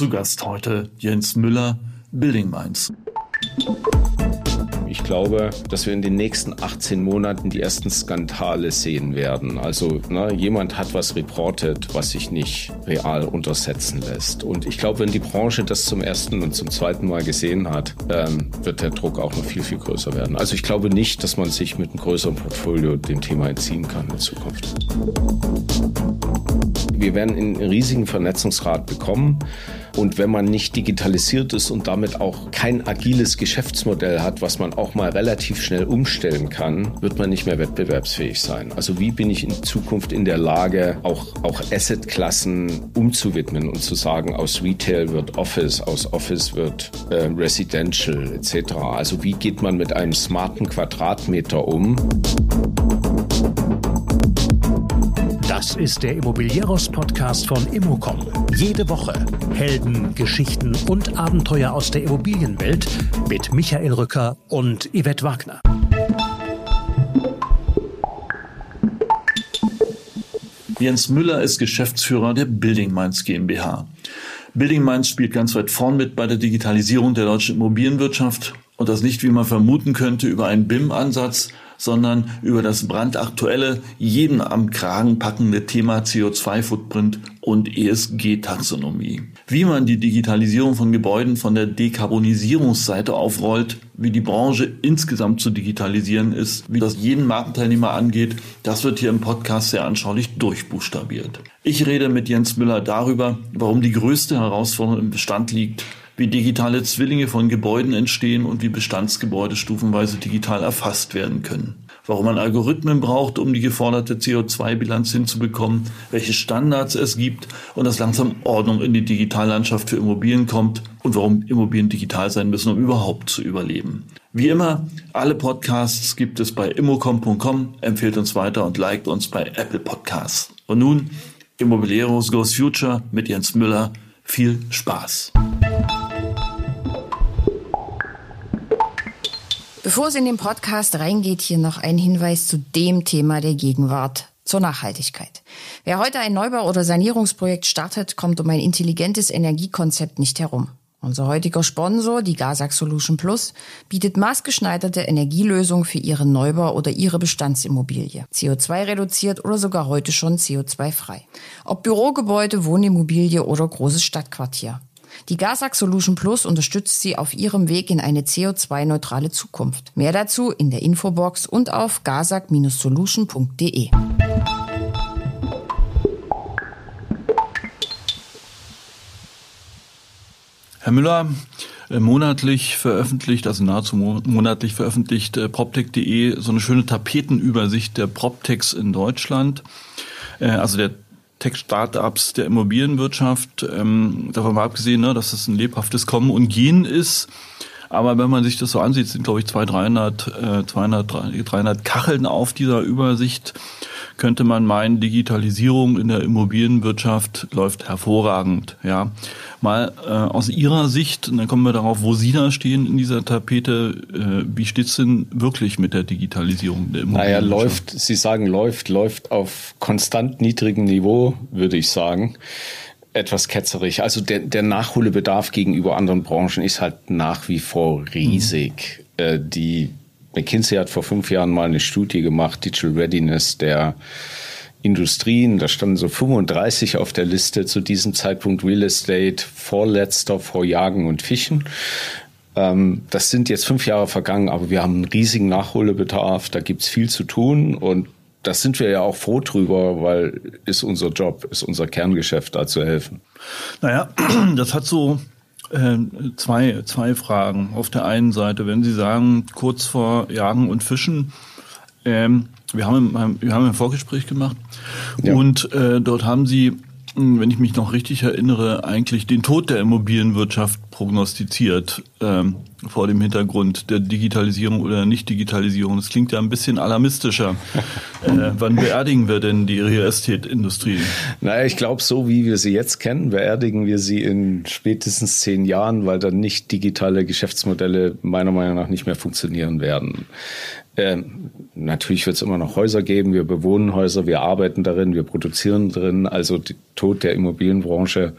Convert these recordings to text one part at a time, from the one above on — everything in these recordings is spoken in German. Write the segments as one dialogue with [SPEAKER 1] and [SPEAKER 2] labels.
[SPEAKER 1] Zu Gast heute Jens Müller, Building Minds.
[SPEAKER 2] Ich glaube, dass wir in den nächsten 18 Monaten die ersten Skandale sehen werden. Also ne, jemand hat was reportet, was sich nicht real untersetzen lässt. Und ich glaube, wenn die Branche das zum ersten und zum zweiten Mal gesehen hat, ähm, wird der Druck auch noch viel, viel größer werden. Also ich glaube nicht, dass man sich mit einem größeren Portfolio dem Thema entziehen kann in Zukunft. Wir werden einen riesigen Vernetzungsgrad bekommen. Und wenn man nicht digitalisiert ist und damit auch kein agiles Geschäftsmodell hat, was man auch mal relativ schnell umstellen kann, wird man nicht mehr wettbewerbsfähig sein. Also wie bin ich in Zukunft in der Lage, auch, auch Assetklassen umzuwidmen und zu sagen, aus Retail wird Office, aus Office wird äh, Residential etc. Also wie geht man mit einem smarten Quadratmeter um?
[SPEAKER 3] Das ist der Immobilieros-Podcast von Immocom. Jede Woche Helden, Geschichten und Abenteuer aus der Immobilienwelt mit Michael Rücker und Yvette Wagner.
[SPEAKER 1] Jens Müller ist Geschäftsführer der Building Minds GmbH. Building Minds spielt ganz weit vorn mit bei der Digitalisierung der deutschen Immobilienwirtschaft und das nicht, wie man vermuten könnte, über einen BIM-Ansatz, sondern über das brandaktuelle, jeden am Kragen packende Thema CO2-Footprint und ESG-Taxonomie. Wie man die Digitalisierung von Gebäuden von der Dekarbonisierungsseite aufrollt, wie die Branche insgesamt zu digitalisieren ist, wie das jeden Markenteilnehmer angeht, das wird hier im Podcast sehr anschaulich durchbuchstabiert. Ich rede mit Jens Müller darüber, warum die größte Herausforderung im Bestand liegt, wie digitale Zwillinge von Gebäuden entstehen und wie Bestandsgebäude stufenweise digital erfasst werden können. Warum man Algorithmen braucht, um die geforderte CO2-Bilanz hinzubekommen, welche Standards es gibt und dass langsam Ordnung in die Digitallandschaft für Immobilien kommt und warum Immobilien digital sein müssen, um überhaupt zu überleben. Wie immer, alle Podcasts gibt es bei immocom.com, empfehlt uns weiter und liked uns bei Apple Podcasts. Und nun Immobilieros Goes Future mit Jens Müller. Viel Spaß!
[SPEAKER 4] Bevor es in den Podcast reingeht, hier noch ein Hinweis zu dem Thema der Gegenwart zur Nachhaltigkeit. Wer heute ein Neubau- oder Sanierungsprojekt startet, kommt um ein intelligentes Energiekonzept nicht herum. Unser heutiger Sponsor, die Gasax Solution Plus, bietet maßgeschneiderte Energielösungen für Ihren Neubau oder Ihre Bestandsimmobilie. CO2 reduziert oder sogar heute schon CO2 frei. Ob Bürogebäude, Wohnimmobilie oder großes Stadtquartier. Die Gasax Solution Plus unterstützt Sie auf Ihrem Weg in eine CO2-neutrale Zukunft. Mehr dazu in der Infobox und auf gasac-solution.de.
[SPEAKER 1] Herr Müller, äh, monatlich veröffentlicht, also nahezu monatlich veröffentlicht äh, proptech.de so eine schöne Tapetenübersicht der PropTechs in Deutschland. Äh, also der Tech-Startups der Immobilienwirtschaft. Ähm, davon mal abgesehen, ne, dass es ein lebhaftes Kommen und Gehen ist. Aber wenn man sich das so ansieht, sind glaube ich 200, 300, äh, 200, 300 Kacheln auf dieser Übersicht könnte man meinen, Digitalisierung in der Immobilienwirtschaft läuft hervorragend. Ja, mal äh, aus Ihrer Sicht, und dann kommen wir darauf, wo Sie da stehen in dieser Tapete. Äh, wie steht's denn wirklich mit der Digitalisierung der
[SPEAKER 2] Immobilienwirtschaft? Naja, läuft. Sie sagen läuft, läuft auf konstant niedrigem Niveau, würde ich sagen etwas ketzerig. Also der, der Nachholbedarf gegenüber anderen Branchen ist halt nach wie vor riesig. Mhm. Äh, die McKinsey hat vor fünf Jahren mal eine Studie gemacht, Digital Readiness der Industrien. Da standen so 35 auf der Liste zu diesem Zeitpunkt Real Estate, vorletzter vor Jagen und Fischen. Ähm, das sind jetzt fünf Jahre vergangen, aber wir haben einen riesigen Nachholbedarf. Da gibt's viel zu tun und das sind wir ja auch froh drüber, weil ist unser Job, ist unser Kerngeschäft, da zu helfen.
[SPEAKER 1] Naja, das hat so äh, zwei, zwei Fragen. Auf der einen Seite, wenn Sie sagen, kurz vor Jagen und Fischen, ähm, wir, haben, wir haben ein Vorgespräch gemacht ja. und äh, dort haben Sie wenn ich mich noch richtig erinnere, eigentlich den Tod der Immobilienwirtschaft prognostiziert ähm, vor dem Hintergrund der Digitalisierung oder Nicht-Digitalisierung. Das klingt ja ein bisschen alarmistischer. äh, wann beerdigen wir denn die Real Estate-Industrie?
[SPEAKER 2] Naja, ich glaube, so wie wir sie jetzt kennen, beerdigen wir sie in spätestens zehn Jahren, weil dann nicht digitale Geschäftsmodelle meiner Meinung nach nicht mehr funktionieren werden. Ähm, natürlich wird es immer noch Häuser geben. Wir bewohnen Häuser, wir arbeiten darin, wir produzieren drin. Also Tod der Immobilienbranche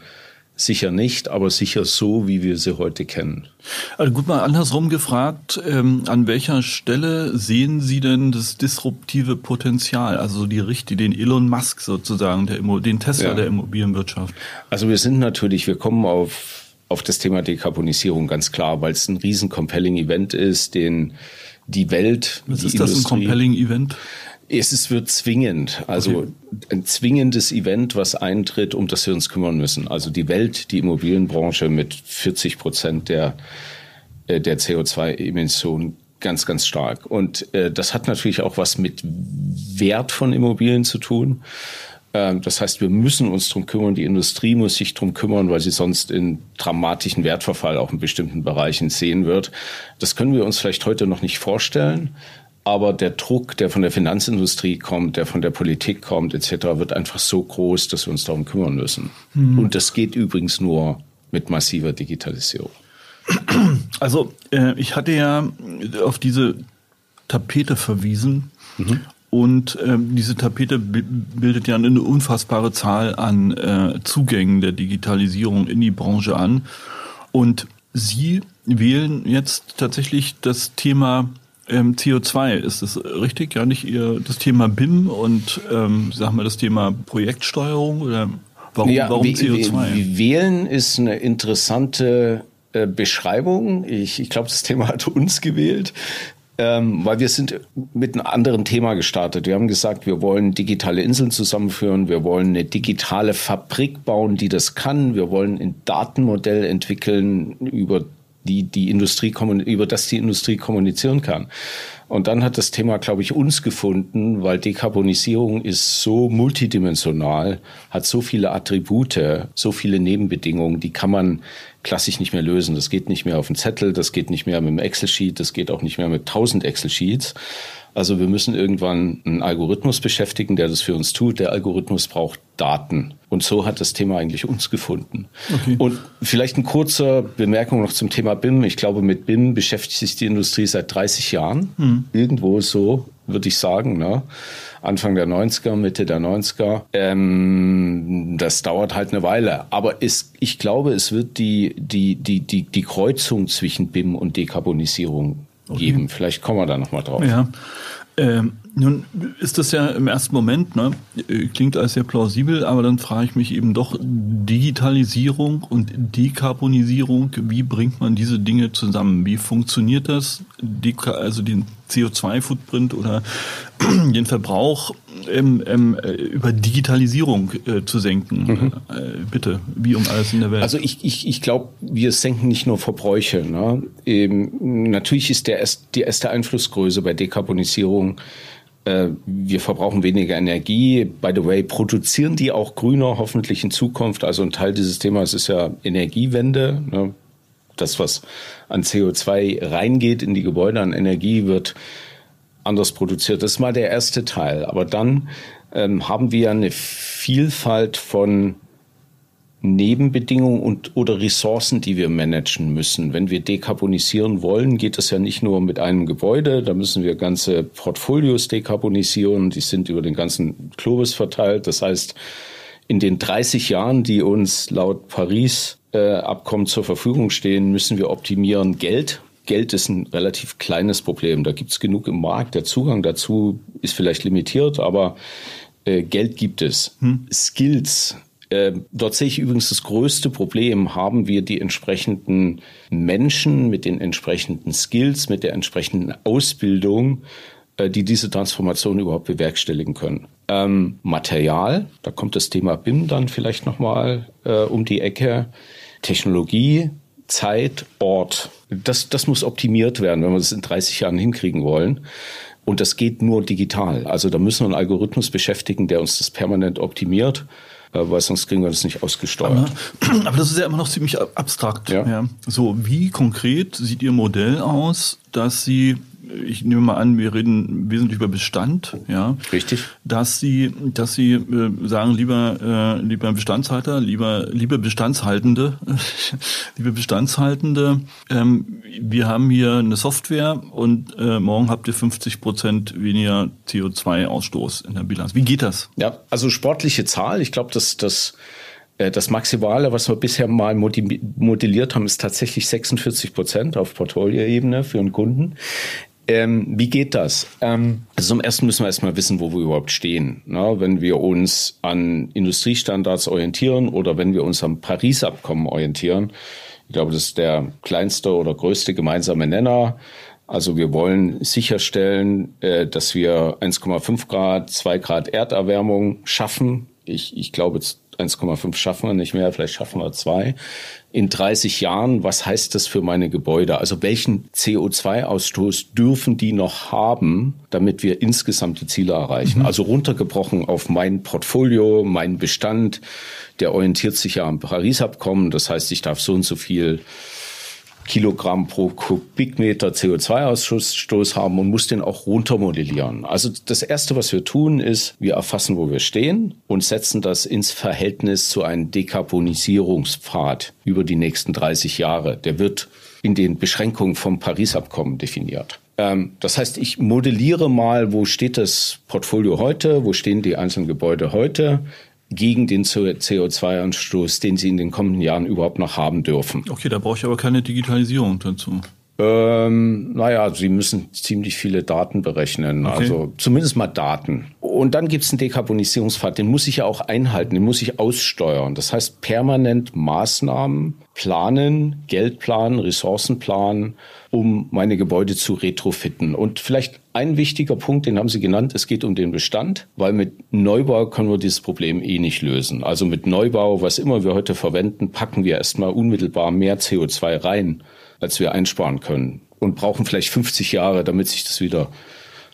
[SPEAKER 2] Sicher nicht, aber sicher so, wie wir sie heute kennen.
[SPEAKER 1] Also gut mal andersrum gefragt, ähm, an welcher Stelle sehen Sie denn das disruptive Potenzial, also die Richtige, den Elon Musk sozusagen, der, den Tesla ja. der Immobilienwirtschaft?
[SPEAKER 2] Also wir sind natürlich, wir kommen auf auf das Thema Dekarbonisierung ganz klar, weil es ein riesen compelling Event ist, den die Welt,
[SPEAKER 1] Was
[SPEAKER 2] die
[SPEAKER 1] ist das ein compelling Event?
[SPEAKER 2] Es ist, wird zwingend, also okay. ein zwingendes Event, was eintritt, um das wir uns kümmern müssen. Also die Welt, die Immobilienbranche mit 40 Prozent der, äh, der CO2-Emissionen ganz, ganz stark. Und äh, das hat natürlich auch was mit Wert von Immobilien zu tun. Ähm, das heißt, wir müssen uns drum kümmern, die Industrie muss sich drum kümmern, weil sie sonst in dramatischen Wertverfall auch in bestimmten Bereichen sehen wird. Das können wir uns vielleicht heute noch nicht vorstellen. Aber der Druck, der von der Finanzindustrie kommt, der von der Politik kommt, etc., wird einfach so groß, dass wir uns darum kümmern müssen. Mhm. Und das geht übrigens nur mit massiver Digitalisierung.
[SPEAKER 1] Also äh, ich hatte ja auf diese Tapete verwiesen. Mhm. Und ähm, diese Tapete bildet ja eine unfassbare Zahl an äh, Zugängen der Digitalisierung in die Branche an. Und Sie wählen jetzt tatsächlich das Thema ähm, CO2. Ist das richtig? Ja, nicht Ihr das Thema BIM und ähm, sagen wir das Thema Projektsteuerung oder warum, ja, warum CO2?
[SPEAKER 2] Wählen ist eine interessante äh, Beschreibung. Ich, ich glaube, das Thema hat uns gewählt ähm, weil wir sind mit einem anderen Thema gestartet. Wir haben gesagt, wir wollen digitale Inseln zusammenführen, wir wollen eine digitale Fabrik bauen, die das kann, wir wollen ein Datenmodell entwickeln über die die Industrie über das die Industrie kommunizieren kann. Und dann hat das Thema, glaube ich, uns gefunden, weil Dekarbonisierung ist so multidimensional, hat so viele Attribute, so viele Nebenbedingungen, die kann man klassisch nicht mehr lösen. Das geht nicht mehr auf dem Zettel, das geht nicht mehr mit einem Excel-Sheet, das geht auch nicht mehr mit tausend Excel-Sheets. Also wir müssen irgendwann einen Algorithmus beschäftigen, der das für uns tut. Der Algorithmus braucht Daten. Und so hat das Thema eigentlich uns gefunden. Okay. Und vielleicht eine kurze Bemerkung noch zum Thema BIM. Ich glaube, mit BIM beschäftigt sich die Industrie seit 30 Jahren. Mhm. Irgendwo so, würde ich sagen. Ne? Anfang der 90er, Mitte der 90er. Ähm, das dauert halt eine Weile. Aber es, ich glaube, es wird die, die, die, die, die Kreuzung zwischen BIM und Dekarbonisierung okay. geben. Vielleicht kommen wir da nochmal drauf.
[SPEAKER 1] Ja. Ähm, nun ist das ja im ersten Moment, ne, klingt alles sehr plausibel, aber dann frage ich mich eben doch, Digitalisierung und Dekarbonisierung, wie bringt man diese Dinge zusammen? Wie funktioniert das? Also den CO2-Footprint oder den Verbrauch ähm, ähm, über Digitalisierung äh, zu senken. Mhm. Äh, bitte, wie um alles in der Welt.
[SPEAKER 2] Also ich, ich, ich glaube, wir senken nicht nur Verbräuche. Ne? Ähm, natürlich ist der die erste Einflussgröße bei Dekarbonisierung äh, wir verbrauchen weniger Energie. By the way, produzieren die auch grüner hoffentlich in Zukunft. Also ein Teil dieses Themas ist ja Energiewende. Ne? Das, was an CO2 reingeht in die Gebäude, an Energie wird anders produziert. Das ist mal der erste Teil. Aber dann ähm, haben wir eine Vielfalt von Nebenbedingungen und oder Ressourcen, die wir managen müssen. Wenn wir dekarbonisieren wollen, geht es ja nicht nur mit einem Gebäude, da müssen wir ganze Portfolios dekarbonisieren, die sind über den ganzen Globus verteilt. Das heißt, in den 30 Jahren, die uns laut Paris äh, Abkommen zur Verfügung stehen, müssen wir optimieren Geld. Geld ist ein relativ kleines Problem. Da gibt es genug im Markt. Der Zugang dazu ist vielleicht limitiert, aber äh, Geld gibt es. Hm. Skills ähm, dort sehe ich übrigens das größte Problem. Haben wir die entsprechenden Menschen mit den entsprechenden Skills, mit der entsprechenden Ausbildung, äh, die diese Transformation überhaupt bewerkstelligen können? Ähm, Material, da kommt das Thema BIM dann vielleicht nochmal äh, um die Ecke. Technologie, Zeit, Ort. Das, das muss optimiert werden, wenn wir das in 30 Jahren hinkriegen wollen. Und das geht nur digital. Also da müssen wir einen Algorithmus beschäftigen, der uns das permanent optimiert. Äh, weil sonst kriegen wir das nicht ausgesteuert.
[SPEAKER 1] Aber, aber das ist ja immer noch ziemlich abstrakt. Ja. ja. So, wie konkret sieht Ihr Modell aus, dass Sie ich nehme mal an, wir reden wesentlich über Bestand, ja.
[SPEAKER 2] Richtig.
[SPEAKER 1] Dass Sie, dass Sie äh, sagen, lieber, äh, lieber Bestandshalter, lieber, liebe Bestandshaltende, liebe Bestandshaltende, ähm, wir haben hier eine Software und äh, morgen habt ihr 50 Prozent weniger CO2-Ausstoß in der Bilanz. Wie geht das?
[SPEAKER 2] Ja, also sportliche Zahl. Ich glaube, dass das Äh, das Maximale, was wir bisher mal modelliert haben, ist tatsächlich 46 Prozent auf Portfolioebene für einen Kunden. Ähm, wie geht das? Ähm, also zum ersten müssen wir erstmal wissen, wo wir überhaupt stehen. Na, wenn wir uns an Industriestandards orientieren oder wenn wir uns am Paris-Abkommen orientieren, ich glaube, das ist der kleinste oder größte gemeinsame Nenner. Also wir wollen sicherstellen, äh, dass wir 1,5 Grad, 2 Grad Erderwärmung schaffen. Ich, ich glaube, 1,5 schaffen wir nicht mehr, vielleicht schaffen wir zwei. In 30 Jahren, was heißt das für meine Gebäude? Also welchen CO2-Ausstoß dürfen die noch haben, damit wir insgesamt die Ziele erreichen? Mhm. Also runtergebrochen auf mein Portfolio, mein Bestand, der orientiert sich ja am Paris-Abkommen. Das heißt, ich darf so und so viel Kilogramm pro Kubikmeter CO2-Ausstoß haben und muss den auch runtermodellieren. Also das Erste, was wir tun, ist, wir erfassen, wo wir stehen und setzen das ins Verhältnis zu einem Dekarbonisierungspfad über die nächsten 30 Jahre. Der wird in den Beschränkungen vom Paris-Abkommen definiert. Ähm, das heißt, ich modelliere mal, wo steht das Portfolio heute, wo stehen die einzelnen Gebäude heute, gegen den CO2-Anstoß, den sie in den kommenden Jahren überhaupt noch haben dürfen.
[SPEAKER 1] Okay, da brauche ich aber keine Digitalisierung dazu.
[SPEAKER 2] Ähm, naja, sie müssen ziemlich viele Daten berechnen, okay. also zumindest mal Daten. Und dann gibt es einen Dekarbonisierungspfad, den muss ich ja auch einhalten, den muss ich aussteuern. Das heißt, permanent Maßnahmen planen, Geld planen, Ressourcen planen, um meine Gebäude zu retrofitten. Und vielleicht ein wichtiger Punkt, den haben Sie genannt, es geht um den Bestand, weil mit Neubau können wir dieses Problem eh nicht lösen. Also mit Neubau, was immer wir heute verwenden, packen wir erstmal unmittelbar mehr CO2 rein als wir einsparen können und brauchen vielleicht 50 Jahre, damit sich das wieder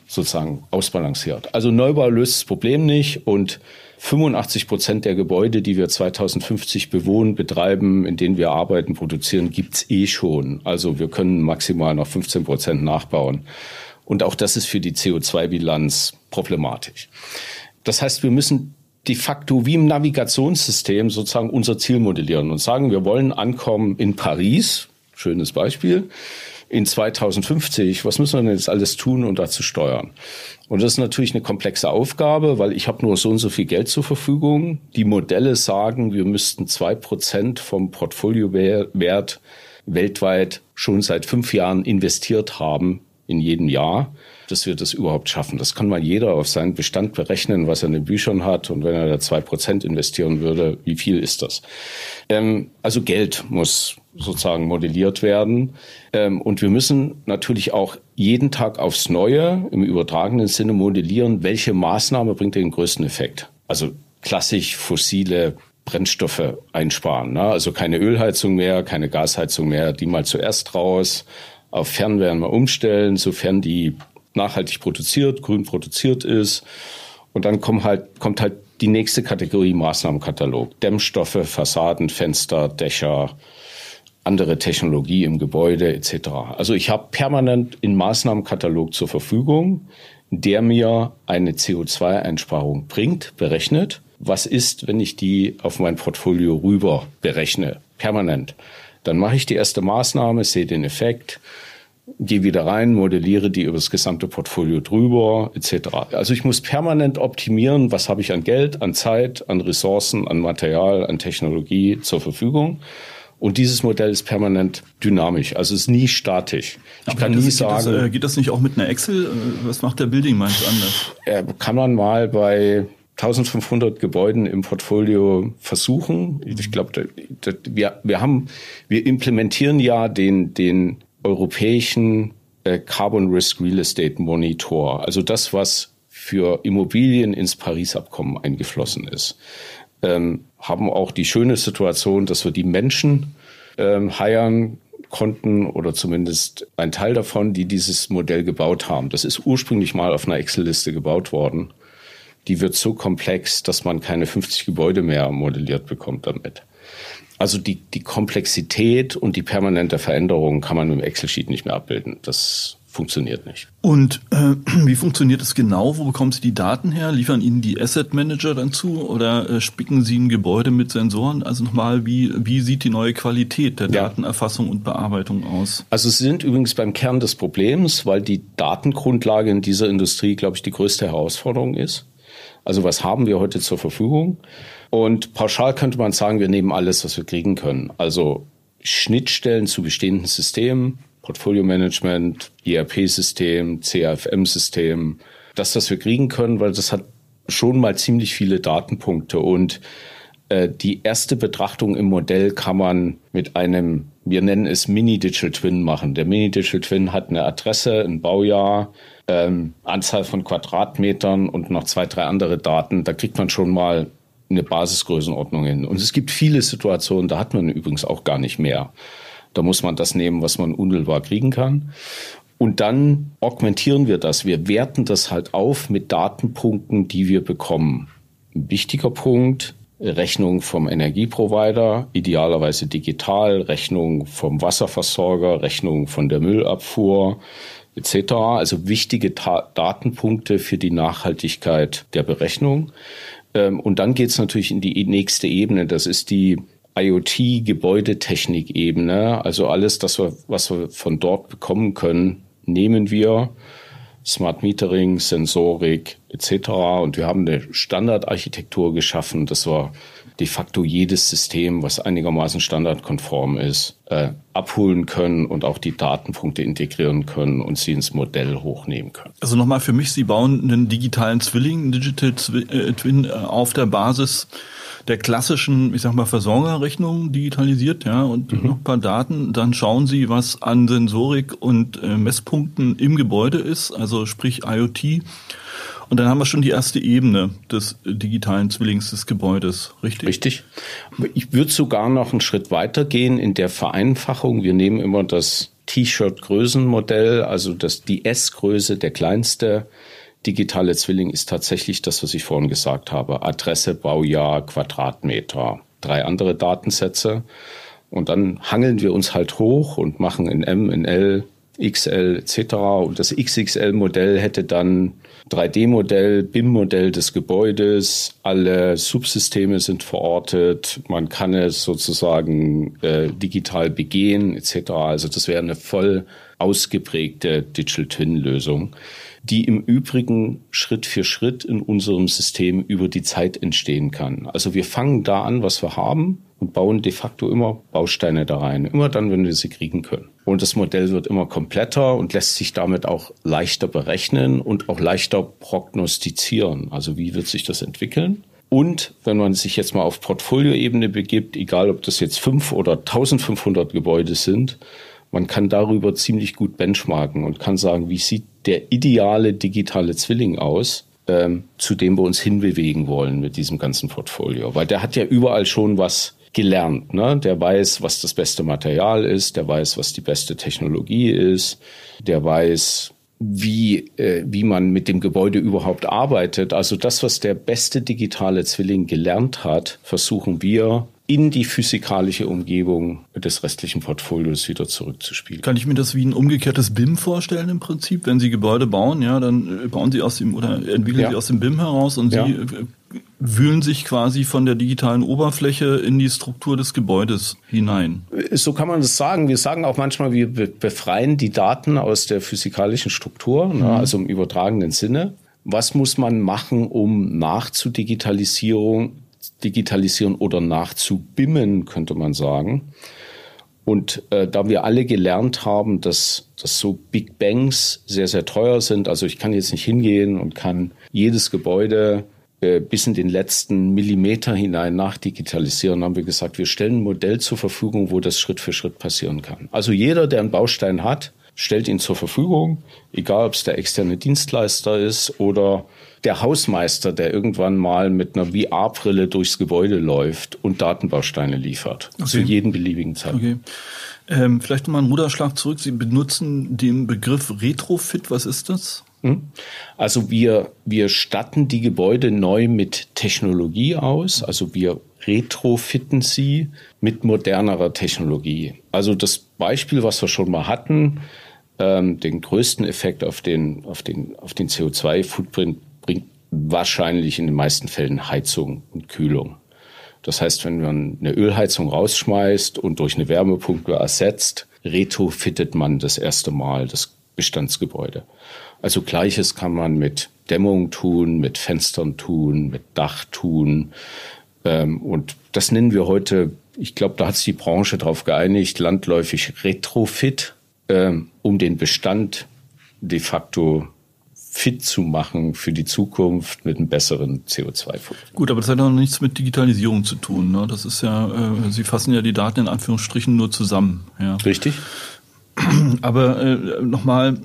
[SPEAKER 2] sozusagen ausbalanciert. Also Neubau löst das Problem nicht und 85 Prozent der Gebäude, die wir 2050 bewohnen, betreiben, in denen wir arbeiten, produzieren, gibt's eh schon. Also wir können maximal noch 15 Prozent nachbauen. Und auch das ist für die CO2-Bilanz problematisch. Das heißt, wir müssen de facto wie im Navigationssystem sozusagen unser Ziel modellieren und sagen, wir wollen ankommen in Paris, Schönes Beispiel. In 2050, was müssen wir denn jetzt alles tun, um da zu steuern? Und das ist natürlich eine komplexe Aufgabe, weil ich habe nur so und so viel Geld zur Verfügung. Die Modelle sagen, wir müssten zwei Prozent vom Portfoliowert weltweit schon seit fünf Jahren investiert haben in jedem Jahr dass wir das überhaupt schaffen. Das kann mal jeder auf seinen Bestand berechnen, was er in den Büchern hat. Und wenn er da zwei Prozent investieren würde, wie viel ist das? Ähm, also Geld muss sozusagen modelliert werden. Ähm, und wir müssen natürlich auch jeden Tag aufs Neue im übertragenen Sinne modellieren, welche Maßnahme bringt den größten Effekt. Also klassisch fossile Brennstoffe einsparen. Ne? Also keine Ölheizung mehr, keine Gasheizung mehr, die mal zuerst raus, auf Fernwärme umstellen, sofern die nachhaltig produziert, grün produziert ist. Und dann kommt halt, kommt halt die nächste Kategorie Maßnahmenkatalog. Dämmstoffe, Fassaden, Fenster, Dächer, andere Technologie im Gebäude etc. Also ich habe permanent einen Maßnahmenkatalog zur Verfügung, der mir eine CO2-Einsparung bringt, berechnet. Was ist, wenn ich die auf mein Portfolio rüber berechne, permanent? Dann mache ich die erste Maßnahme, sehe den Effekt, gehe wieder rein, modelliere die über das gesamte Portfolio drüber, etc. Also ich muss permanent optimieren, was habe ich an Geld, an Zeit, an Ressourcen, an Material, an Technologie zur Verfügung. Und dieses Modell ist permanent dynamisch, also es ist nie statisch.
[SPEAKER 1] Ich Aber kann nie sagen. Geht das, äh, geht das nicht auch mit einer Excel? Äh, was macht der Building Minds anders?
[SPEAKER 2] Äh, kann man mal bei 1500 Gebäuden im Portfolio versuchen. Ich glaube, wir, wir haben, wir implementieren ja den, den europäischen äh, Carbon Risk Real Estate Monitor, also das, was für Immobilien ins Paris-Abkommen eingeflossen ist, ähm, haben auch die schöne Situation, dass wir die Menschen ähm, heiern konnten oder zumindest ein Teil davon, die dieses Modell gebaut haben. Das ist ursprünglich mal auf einer Excel-Liste gebaut worden. Die wird so komplex, dass man keine 50 Gebäude mehr modelliert bekommt damit. Also die, die Komplexität und die permanente Veränderung kann man mit dem Excel-Sheet nicht mehr abbilden. Das funktioniert nicht.
[SPEAKER 1] Und äh, wie funktioniert das genau? Wo bekommen Sie die Daten her? Liefern Ihnen die Asset Manager dann zu oder äh, spicken Sie ein Gebäude mit Sensoren? Also nochmal, wie, wie sieht die neue Qualität der ja. Datenerfassung und Bearbeitung aus?
[SPEAKER 2] Also Sie sind übrigens beim Kern des Problems, weil die Datengrundlage in dieser Industrie, glaube ich, die größte Herausforderung ist. Also was haben wir heute zur Verfügung? Und pauschal könnte man sagen, wir nehmen alles, was wir kriegen können. Also Schnittstellen zu bestehenden Systemen, Portfolio-Management, ERP-System, CRFM-System, das, was wir kriegen können, weil das hat schon mal ziemlich viele Datenpunkte und äh, die erste Betrachtung im Modell kann man mit einem, wir nennen es Mini-Digital Twin machen. Der Mini-Digital Twin hat eine Adresse, ein Baujahr, ähm, Anzahl von Quadratmetern und noch zwei, drei andere Daten. Da kriegt man schon mal eine Basisgrößenordnung hin. Und es gibt viele Situationen, da hat man übrigens auch gar nicht mehr. Da muss man das nehmen, was man unmittelbar kriegen kann. Und dann augmentieren wir das. Wir werten das halt auf mit Datenpunkten, die wir bekommen. Ein wichtiger Punkt, Rechnung vom Energieprovider, idealerweise digital, Rechnung vom Wasserversorger, Rechnung von der Müllabfuhr etc. Also wichtige Ta Datenpunkte für die Nachhaltigkeit der Berechnung. Ähm, und dann geht es natürlich in die nächste Ebene. Das ist die IoT-Gebäudetechnik-Ebene. Also alles das, was wir von dort bekommen können, nehmen wir Smart Metering, Sensorik etc. Und wir haben eine Standardarchitektur geschaffen, dass wir de facto jedes System, was einigermaßen standardkonform ist, äh, abholen können und auch die Datenpunkte integrieren können und sie ins Modell hochnehmen können.
[SPEAKER 1] Also nochmal für mich, Sie bauen einen digitalen Zwilling, einen Digital äh, Twin äh, auf der Basis der klassischen, ich sag mal, Versorgerrechnung digitalisiert, ja, und mhm. noch ein paar Daten, dann schauen Sie, was an Sensorik und äh, Messpunkten im Gebäude ist, also sprich IoT. Und dann haben wir schon die erste Ebene des digitalen Zwillings des Gebäudes, richtig?
[SPEAKER 2] Richtig. Ich würde sogar noch einen Schritt weiter gehen in der Vereinfachung. Wir nehmen immer das T-Shirt-Größenmodell, also das, die S-Größe, der kleinste digitale Zwilling ist tatsächlich das, was ich vorhin gesagt habe. Adresse, Baujahr, Quadratmeter, drei andere Datensätze. Und dann hangeln wir uns halt hoch und machen in M, in L, XL etc. Und das XXL-Modell hätte dann 3D-Modell, BIM-Modell des Gebäudes, alle Subsysteme sind verortet, man kann es sozusagen äh, digital begehen etc. Also das wäre eine voll ausgeprägte Digital Twin-Lösung die im Übrigen Schritt für Schritt in unserem System über die Zeit entstehen kann. Also wir fangen da an, was wir haben und bauen de facto immer Bausteine da rein. Immer dann, wenn wir sie kriegen können. Und das Modell wird immer kompletter und lässt sich damit auch leichter berechnen und auch leichter prognostizieren. Also wie wird sich das entwickeln? Und wenn man sich jetzt mal auf Portfolioebene begibt, egal ob das jetzt fünf oder 1500 Gebäude sind, man kann darüber ziemlich gut benchmarken und kann sagen, wie sieht der ideale digitale Zwilling aus, ähm, zu dem wir uns hinbewegen wollen mit diesem ganzen Portfolio. Weil der hat ja überall schon was gelernt. Ne? Der weiß, was das beste Material ist, der weiß, was die beste Technologie ist, der weiß, wie, äh, wie man mit dem Gebäude überhaupt arbeitet. Also das, was der beste digitale Zwilling gelernt hat, versuchen wir in die physikalische Umgebung des restlichen Portfolios wieder zurückzuspielen.
[SPEAKER 1] Kann ich mir das wie ein umgekehrtes BIM vorstellen im Prinzip? Wenn Sie Gebäude bauen, ja, dann äh, bauen Sie aus dem oder entwickeln ja. Sie aus dem BIM heraus und ja. Sie äh, wühlen sich quasi von der digitalen Oberfläche in die Struktur des Gebäudes hinein.
[SPEAKER 2] So kann man das sagen. Wir sagen auch manchmal, wir befreien die Daten aus der physikalischen Struktur, ne, mhm. also im übertragenen Sinne. Was muss man machen, um nachzudigitalisieren digitalisieren oder nachzubimmen, könnte man sagen. Und äh, da wir alle gelernt haben, dass, dass so Big Bangs sehr, sehr teuer sind, also ich kann jetzt nicht hingehen und kann jedes Gebäude bis in den letzten Millimeter hinein nachdigitalisieren, haben wir gesagt, wir stellen ein Modell zur Verfügung, wo das Schritt für Schritt passieren kann. Also jeder, der einen Baustein hat, stellt ihn zur Verfügung, egal ob es der externe Dienstleister ist oder der Hausmeister, der irgendwann mal mit einer VR-Brille durchs Gebäude läuft und Datenbausteine liefert. Okay. Zu jedem beliebigen Zeitpunkt.
[SPEAKER 1] Okay. Ähm, vielleicht nochmal einen Ruderschlag zurück. Sie benutzen den Begriff Retrofit. Was ist das? Hm?
[SPEAKER 2] Also wir, wir statten die Gebäude neu mit Technologie aus. Also wir retrofitten sie mit modernerer Technologie. Also das Beispiel, was wir schon mal hatten, ähm, den größten Effekt auf den, auf den, auf den CO2-Footprint bringt wahrscheinlich in den meisten Fällen Heizung und Kühlung. Das heißt, wenn man eine Ölheizung rausschmeißt und durch eine Wärmepumpe ersetzt, retrofittet man das erste Mal das Bestandsgebäude. Also gleiches kann man mit Dämmung tun, mit Fenstern tun, mit Dach tun. Ähm, und das nennen wir heute, ich glaube, da hat sich die Branche darauf geeinigt, landläufig Retrofit, ähm, um den Bestand de facto fit zu machen für die Zukunft mit einem besseren CO2-Footprint.
[SPEAKER 1] Gut, aber das hat auch nichts mit Digitalisierung zu tun. Ne? Das ist ja, äh, Sie fassen ja die Daten in Anführungsstrichen nur zusammen. Ja.
[SPEAKER 2] Richtig.
[SPEAKER 1] Aber äh, nochmal,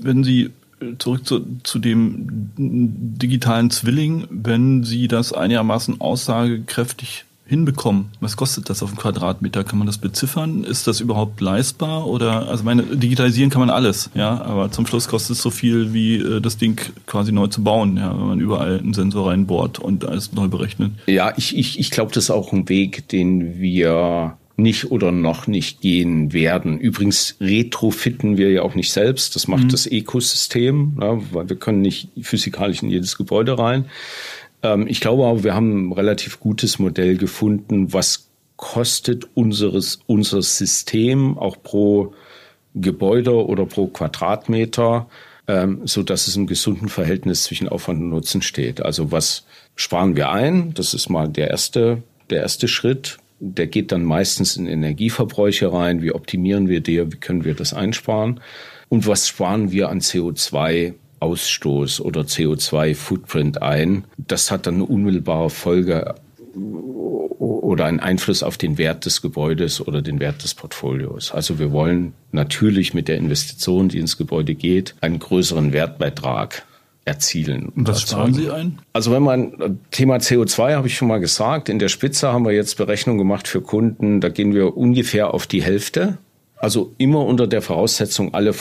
[SPEAKER 1] wenn Sie zurück zu, zu dem digitalen Zwilling, wenn Sie das einigermaßen aussagekräftig hinbekommen? Was kostet das auf dem Quadratmeter? Kann man das beziffern? Ist das überhaupt leistbar? Oder also meine, digitalisieren kann man alles, ja, aber zum Schluss kostet es so viel wie äh, das Ding quasi neu zu bauen, ja, wenn man überall einen Sensor reinbohrt und alles neu berechnet.
[SPEAKER 2] Ja, ich, ich, ich glaube, das ist auch ein Weg, den wir nicht oder noch nicht gehen werden. Übrigens retrofitten wir ja auch nicht selbst. Das macht mhm. das Ökosystem, ja, weil wir können nicht physikalisch in jedes Gebäude rein. Ähm, ich glaube aber, wir haben ein relativ gutes Modell gefunden, was kostet unseres, unser System auch pro Gebäude oder pro Quadratmeter, ähm, so dass es im gesunden Verhältnis zwischen Aufwand und Nutzen steht. Also was sparen wir ein? Das ist mal der erste, der erste Schritt der geht dann meistens in Energieverbräuche rein. Wie optimieren wir der? Wie können wir das einsparen? Und was sparen wir an CO2 Ausstoß oder CO2-Footprint ein. Das hat dann eine unmittelbare Folge oder einen Einfluss auf den Wert des Gebäudes oder den Wert des Portfolios. Also wir wollen natürlich mit der Investition, die ins Gebäude geht, einen größeren Wertbeitrag erzielen.
[SPEAKER 1] Und was sparen Sie ein?
[SPEAKER 2] Also wenn man Thema CO2 habe ich schon mal gesagt, in der Spitze haben wir jetzt Berechnungen gemacht für Kunden, da gehen wir ungefähr auf die Hälfte. Also immer unter der Voraussetzung, alle,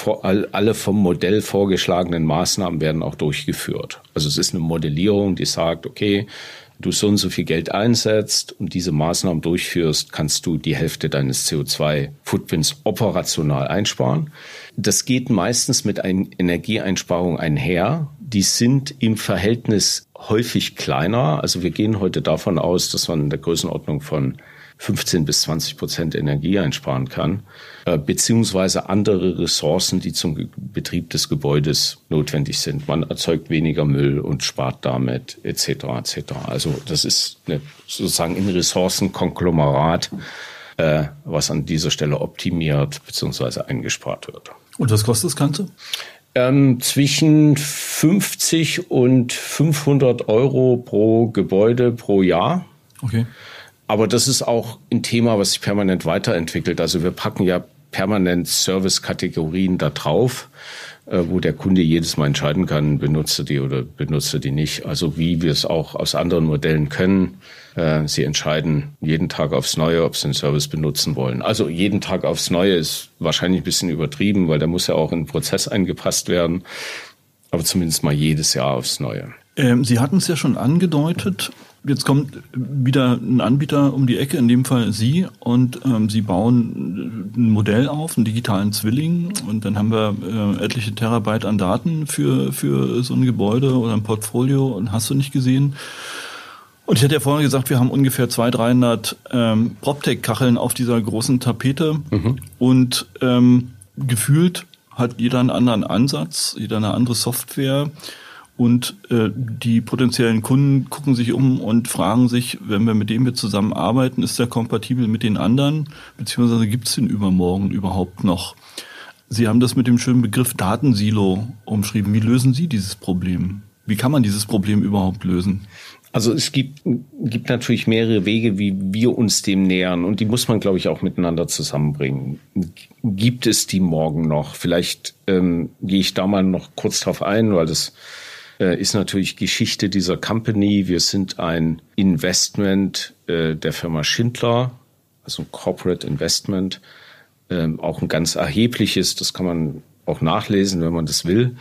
[SPEAKER 2] alle vom Modell vorgeschlagenen Maßnahmen werden auch durchgeführt. Also es ist eine Modellierung, die sagt, okay, du so und so viel Geld einsetzt und diese Maßnahmen durchführst, kannst du die Hälfte deines CO2-Footprints operational einsparen. Das geht meistens mit einer Energieeinsparung einher. Die sind im Verhältnis häufig kleiner. Also wir gehen heute davon aus, dass man in der Größenordnung von 15 bis 20 Prozent Energie einsparen kann, äh, beziehungsweise andere Ressourcen, die zum Betrieb des Gebäudes notwendig sind. Man erzeugt weniger Müll und spart damit etc. etc. Also das ist eine, sozusagen ein Ressourcenkonglomerat, äh, was an dieser Stelle optimiert beziehungsweise eingespart wird.
[SPEAKER 1] Und was kostet das Ganze?
[SPEAKER 2] Ähm, zwischen 50 und 500 Euro pro Gebäude pro Jahr.
[SPEAKER 1] Okay.
[SPEAKER 2] Aber das ist auch ein Thema, was sich permanent weiterentwickelt. Also wir packen ja permanent Service-Kategorien da drauf, äh, wo der Kunde jedes Mal entscheiden kann, benutze die oder benutze die nicht. Also wie wir es auch aus anderen Modellen können. Äh, sie entscheiden jeden Tag aufs Neue, ob sie den Service benutzen wollen. Also jeden Tag aufs Neue ist wahrscheinlich ein bisschen übertrieben, weil da muss ja auch in den Prozess eingepasst werden. Aber zumindest mal jedes Jahr aufs Neue.
[SPEAKER 1] Ähm, Sie hatten es ja schon angedeutet, jetzt kommt wieder ein Anbieter um die Ecke, in dem Fall Sie, und ähm, Sie bauen ein Modell auf, einen digitalen Zwilling, und dann haben wir äh, etliche Terabyte an Daten für, für so ein Gebäude oder ein Portfolio, und hast du nicht gesehen. Und ich hatte ja vorhin gesagt, wir haben ungefähr 200, 300 ähm, PropTech-Kacheln auf dieser großen Tapete mhm. und ähm, gefühlt hat jeder einen anderen Ansatz, jeder eine andere Software. Und äh, die potenziellen Kunden gucken sich um und fragen sich, wenn wir mit dem wir zusammenarbeiten, ist der kompatibel mit den anderen, beziehungsweise gibt es den übermorgen überhaupt noch? Sie haben das mit dem schönen Begriff Datensilo umschrieben. Wie lösen Sie dieses Problem? Wie kann man dieses Problem überhaupt lösen?
[SPEAKER 2] Also es gibt, gibt natürlich mehrere Wege, wie wir uns dem nähern und die muss man, glaube ich, auch miteinander zusammenbringen. Gibt es die morgen noch? Vielleicht ähm, gehe ich da mal noch kurz drauf ein, weil das ist natürlich Geschichte dieser Company. Wir sind ein Investment äh, der Firma Schindler, also ein Corporate Investment, ähm, auch ein ganz erhebliches, das kann man auch nachlesen, wenn man das will,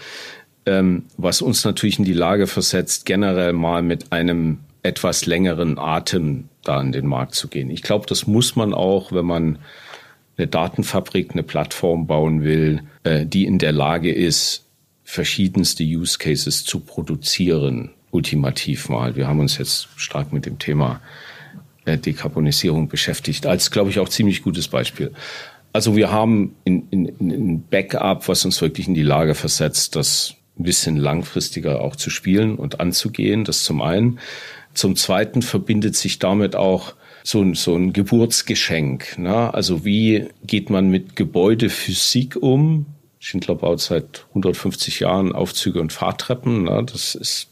[SPEAKER 2] ähm, was uns natürlich in die Lage versetzt, generell mal mit einem etwas längeren Atem da in den Markt zu gehen. Ich glaube, das muss man auch, wenn man eine Datenfabrik, eine Plattform bauen will, äh, die in der Lage ist, verschiedenste Use Cases zu produzieren, ultimativ mal. Wir haben uns jetzt stark mit dem Thema äh, Dekarbonisierung beschäftigt, als, glaube ich, auch ziemlich gutes Beispiel. Also wir haben ein in, in Backup, was uns wirklich in die Lage versetzt, dass ein bisschen langfristiger auch zu spielen und anzugehen. Das zum einen. Zum zweiten verbindet sich damit auch so ein, so ein Geburtsgeschenk. Ne? Also wie geht man mit Gebäudephysik um? Schindler baut seit 150 Jahren Aufzüge und Fahrtreppen. Ne? Das ist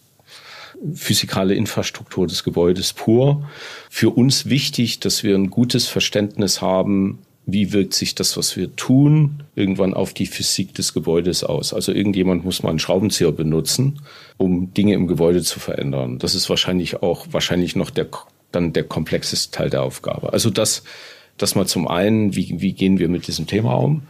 [SPEAKER 2] physikale Infrastruktur des Gebäudes pur. Für uns wichtig, dass wir ein gutes Verständnis haben, wie wirkt sich das, was wir tun, irgendwann auf die Physik des Gebäudes aus. Also irgendjemand muss mal einen Schraubenzieher benutzen, um Dinge im Gebäude zu verändern. Das ist wahrscheinlich auch wahrscheinlich noch der dann der komplexeste Teil der Aufgabe. Also das, das mal zum einen, wie, wie gehen wir mit diesem Thema um?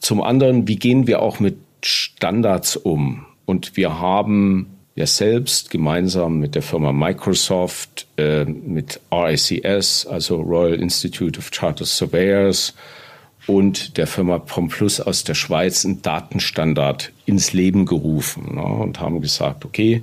[SPEAKER 2] Zum anderen, wie gehen wir auch mit Standards um? Und wir haben ja selbst gemeinsam mit der Firma Microsoft, äh, mit RICS, also Royal Institute of Chartered Surveyors, und der Firma Pomplus aus der Schweiz einen Datenstandard ins Leben gerufen ne, und haben gesagt, okay,